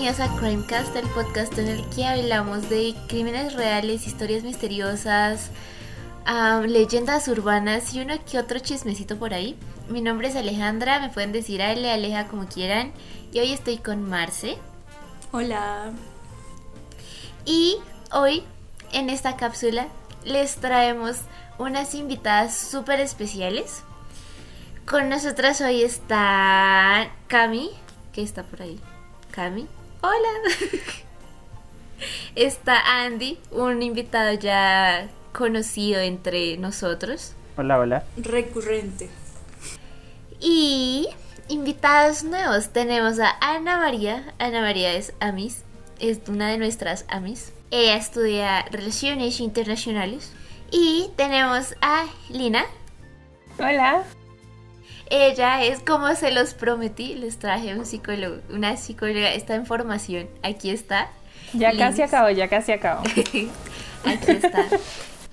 bienvenidos a Crimecast, el podcast en el que hablamos de crímenes reales, historias misteriosas, leyendas urbanas y uno que otro chismecito por ahí. Mi nombre es Alejandra, me pueden decir Ale, Aleja como quieran. Y hoy estoy con Marce. Hola. Y hoy en esta cápsula les traemos unas invitadas súper especiales. Con nosotras hoy está Cami, que está por ahí. Cami, hola. está Andy, un invitado ya conocido entre nosotros. Hola, hola. Recurrente. Y invitados nuevos tenemos a Ana María. Ana María es Amis, es una de nuestras Amis. Ella estudia Relaciones Internacionales. Y tenemos a Lina. Hola. Ella es como se los prometí, les traje un psicólogo, una psicóloga, está en formación, aquí está. Ya casi acabo, ya casi acabo. aquí está,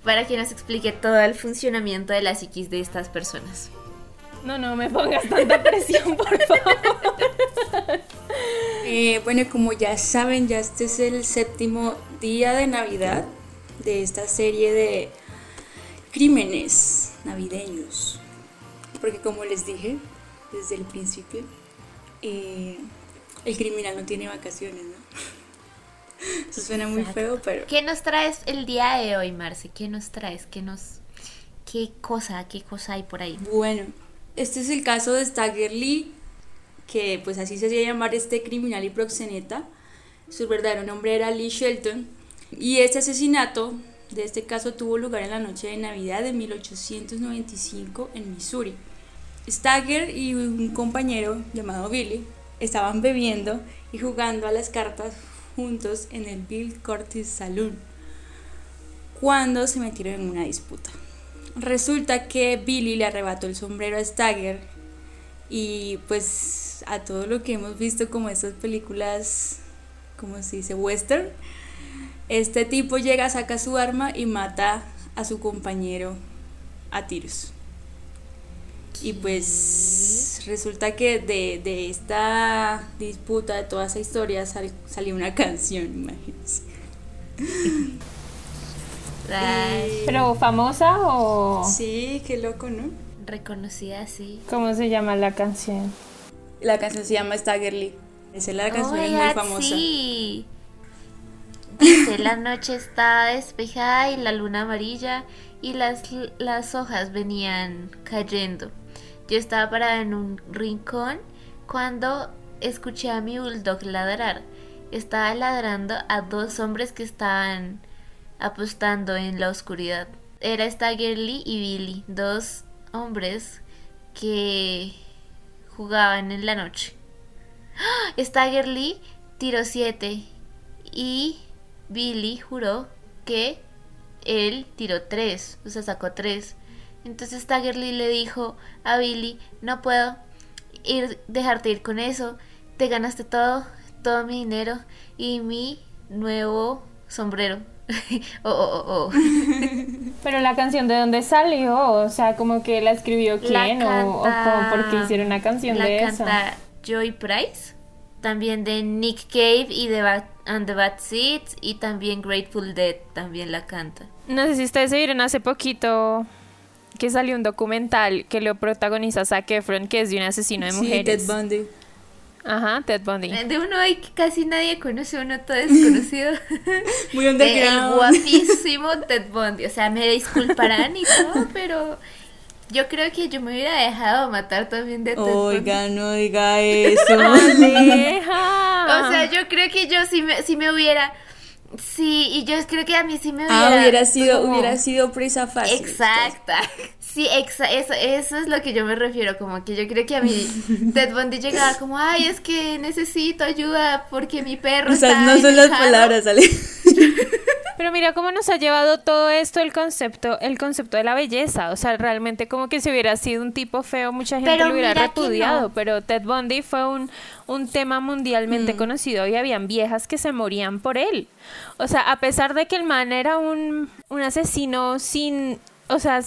para que nos explique todo el funcionamiento de la psiquis de estas personas. No, no me pongas tanta presión, por favor. Eh, bueno, como ya saben, ya este es el séptimo día de Navidad de esta serie de crímenes navideños. Porque como les dije desde el principio, eh, el criminal no tiene vacaciones, ¿no? Eso suena muy feo, pero... ¿Qué nos traes el día de hoy, Marce? ¿Qué nos traes? ¿Qué nos... ¿Qué cosa, qué cosa hay por ahí? Bueno, este es el caso de Stagger Lee, que pues así se hacía llamar este criminal y proxeneta. Su verdadero nombre era Lee Shelton. Y este asesinato de este caso tuvo lugar en la noche de Navidad de 1895 en Missouri. Stagger y un compañero llamado Billy estaban bebiendo y jugando a las cartas juntos en el Bill Curtis Saloon cuando se metieron en una disputa. Resulta que Billy le arrebató el sombrero a Stagger y pues a todo lo que hemos visto como estas películas, como se dice, western, este tipo llega, saca su arma y mata a su compañero a tiros. Y pues resulta que de, esta disputa, de toda esa historia, salió una canción, imagínense. ¿Pero famosa o...? Sí, qué loco, ¿no? Reconocida, sí. ¿Cómo se llama la canción? La canción se llama Staggerly. Esa es la canción es muy famosa. Sí. Dice, la noche está despejada y la luna amarilla y las, las hojas venían cayendo. Yo estaba parada en un rincón cuando escuché a mi bulldog ladrar. Estaba ladrando a dos hombres que estaban apostando en la oscuridad. Era Staggerly y Billy, dos hombres que jugaban en la noche. ¡Ah! Staggerly tiró siete y Billy juró que él tiró tres, o sea, sacó tres. Entonces Staggerly le dijo a Billy, no puedo ir, dejarte ir con eso, te ganaste todo, todo mi dinero y mi nuevo sombrero. oh, oh, oh, oh. Pero la canción de dónde salió, o sea, como que la escribió quién o, como porque hicieron una canción de eso. La canta Joy Price, también de Nick Cave y de And the Bad Seeds y también Grateful Dead también la canta. No sé si ustedes se vieron hace poquito que salió un documental que lo protagoniza Zac Efron, que es de un asesino de mujeres. Sí, Ted Bundy. Ajá, Ted Bundy. De uno hay que casi nadie conoce, uno todo desconocido. Muy underground. El guapísimo Ted Bundy. O sea, me disculparán y todo, pero yo creo que yo me hubiera dejado matar también de Ted Oiga, no diga eso. o sea, yo creo que yo sí me, sí me hubiera Sí, y yo creo que a mí sí me hubiera... Ah, hubiera sido, hubiera sido prisa fácil. Exacta. Sí, exa eso, eso es lo que yo me refiero, como que yo creo que a mí Ted Bundy llegaba como, ay, es que necesito ayuda porque mi perro o sea, no son las palabras, ¿sale? Pero mira cómo nos ha llevado todo esto el concepto, el concepto de la belleza. O sea, realmente como que si hubiera sido un tipo feo, mucha gente lo hubiera repudiado. Pero Ted Bundy fue un, un tema mundialmente mm. conocido y habían viejas que se morían por él. O sea, a pesar de que el man era un, un asesino sin, o sea,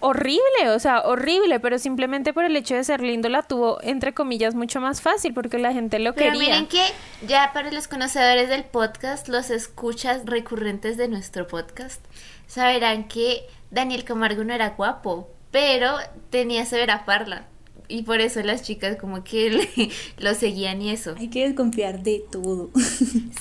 horrible, o sea, horrible, pero simplemente por el hecho de ser lindo la tuvo, entre comillas, mucho más fácil porque la gente lo pero quería. Miren que ya para los conocedores del podcast, los escuchas recurrentes de nuestro podcast, sabrán que Daniel Camargo no era guapo, pero tenía severa parla. Y por eso las chicas como que lo seguían y eso. Hay que desconfiar de todo.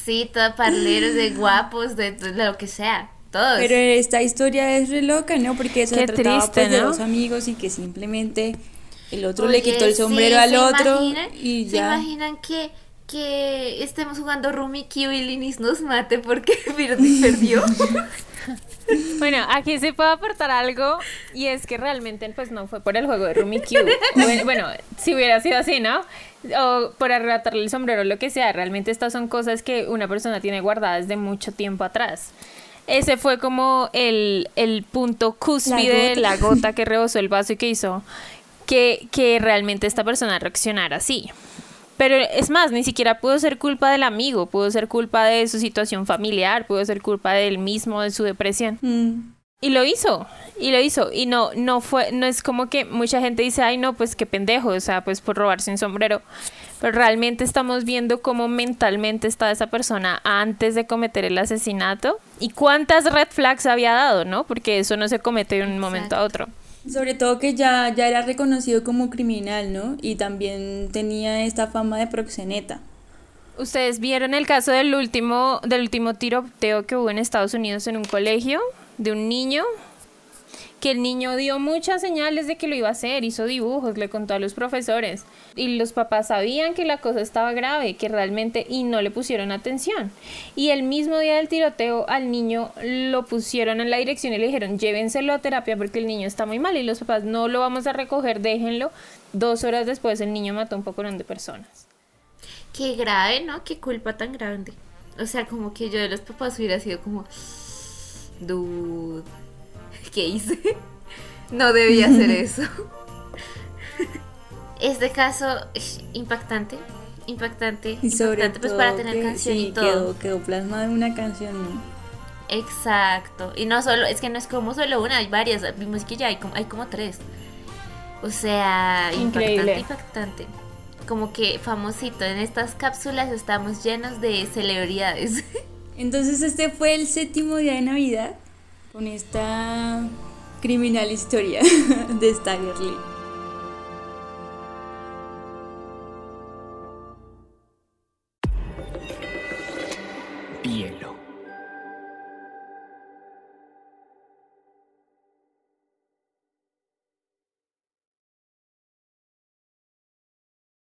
Sí, todo parleros, de guapos, de lo que sea. Pero esta historia es re loca, ¿no? Porque se trataba pues, de dos amigos y que simplemente el otro le quitó el sombrero al otro y ya. ¿Se imaginan que, que estemos jugando Rumi Q y Linis nos mate porque perdió? Bueno, aquí se puede aportar algo y es que realmente pues no fue por el juego de Rumi Q. Bueno, si hubiera sido así, ¿no? O por arrebatarle el sombrero, lo que sea. Realmente estas son cosas que una persona tiene guardadas de mucho tiempo atrás. Ese fue como el, punto cúspide, la gota. la gota que rebosó el vaso y que hizo que, que realmente esta persona reaccionara así. Pero es más, ni siquiera pudo ser culpa del amigo, pudo ser culpa de su situación familiar, pudo ser culpa de él mismo, de su depresión. Mm. Y lo hizo, y lo hizo. Y no, no fue, no es como que mucha gente dice, ay no, pues qué pendejo, o sea, pues por robarse un sombrero. Pero realmente estamos viendo cómo mentalmente estaba esa persona antes de cometer el asesinato y cuántas red flags había dado, ¿no? Porque eso no se comete de un momento a otro. Sobre todo que ya, ya era reconocido como criminal, ¿no? Y también tenía esta fama de proxeneta. Ustedes vieron el caso del último, del último tiroteo que hubo en Estados Unidos en un colegio de un niño que el niño dio muchas señales de que lo iba a hacer, hizo dibujos, le contó a los profesores y los papás sabían que la cosa estaba grave, que realmente y no le pusieron atención. Y el mismo día del tiroteo al niño lo pusieron en la dirección y le dijeron llévenselo a terapia porque el niño está muy mal y los papás no lo vamos a recoger, déjenlo. Dos horas después el niño mató un poco de personas. Qué grave, ¿no? Qué culpa tan grande. O sea, como que yo de los papás hubiera sido como, dude ¿qué hice? No debía hacer eso. Este caso impactante, impactante, y sobre impactante, pues para tener canción y todo. Quedó, quedó plasmado en una canción, Exacto. Y no solo, es que no es como solo una, hay varias. Vimos que ya hay como, hay como tres. O sea, impactante, impactante. Como que famosito. En estas cápsulas estamos llenos de celebridades. Entonces este fue el séptimo día de Navidad con esta criminal historia de Stagger Lee. Hielo.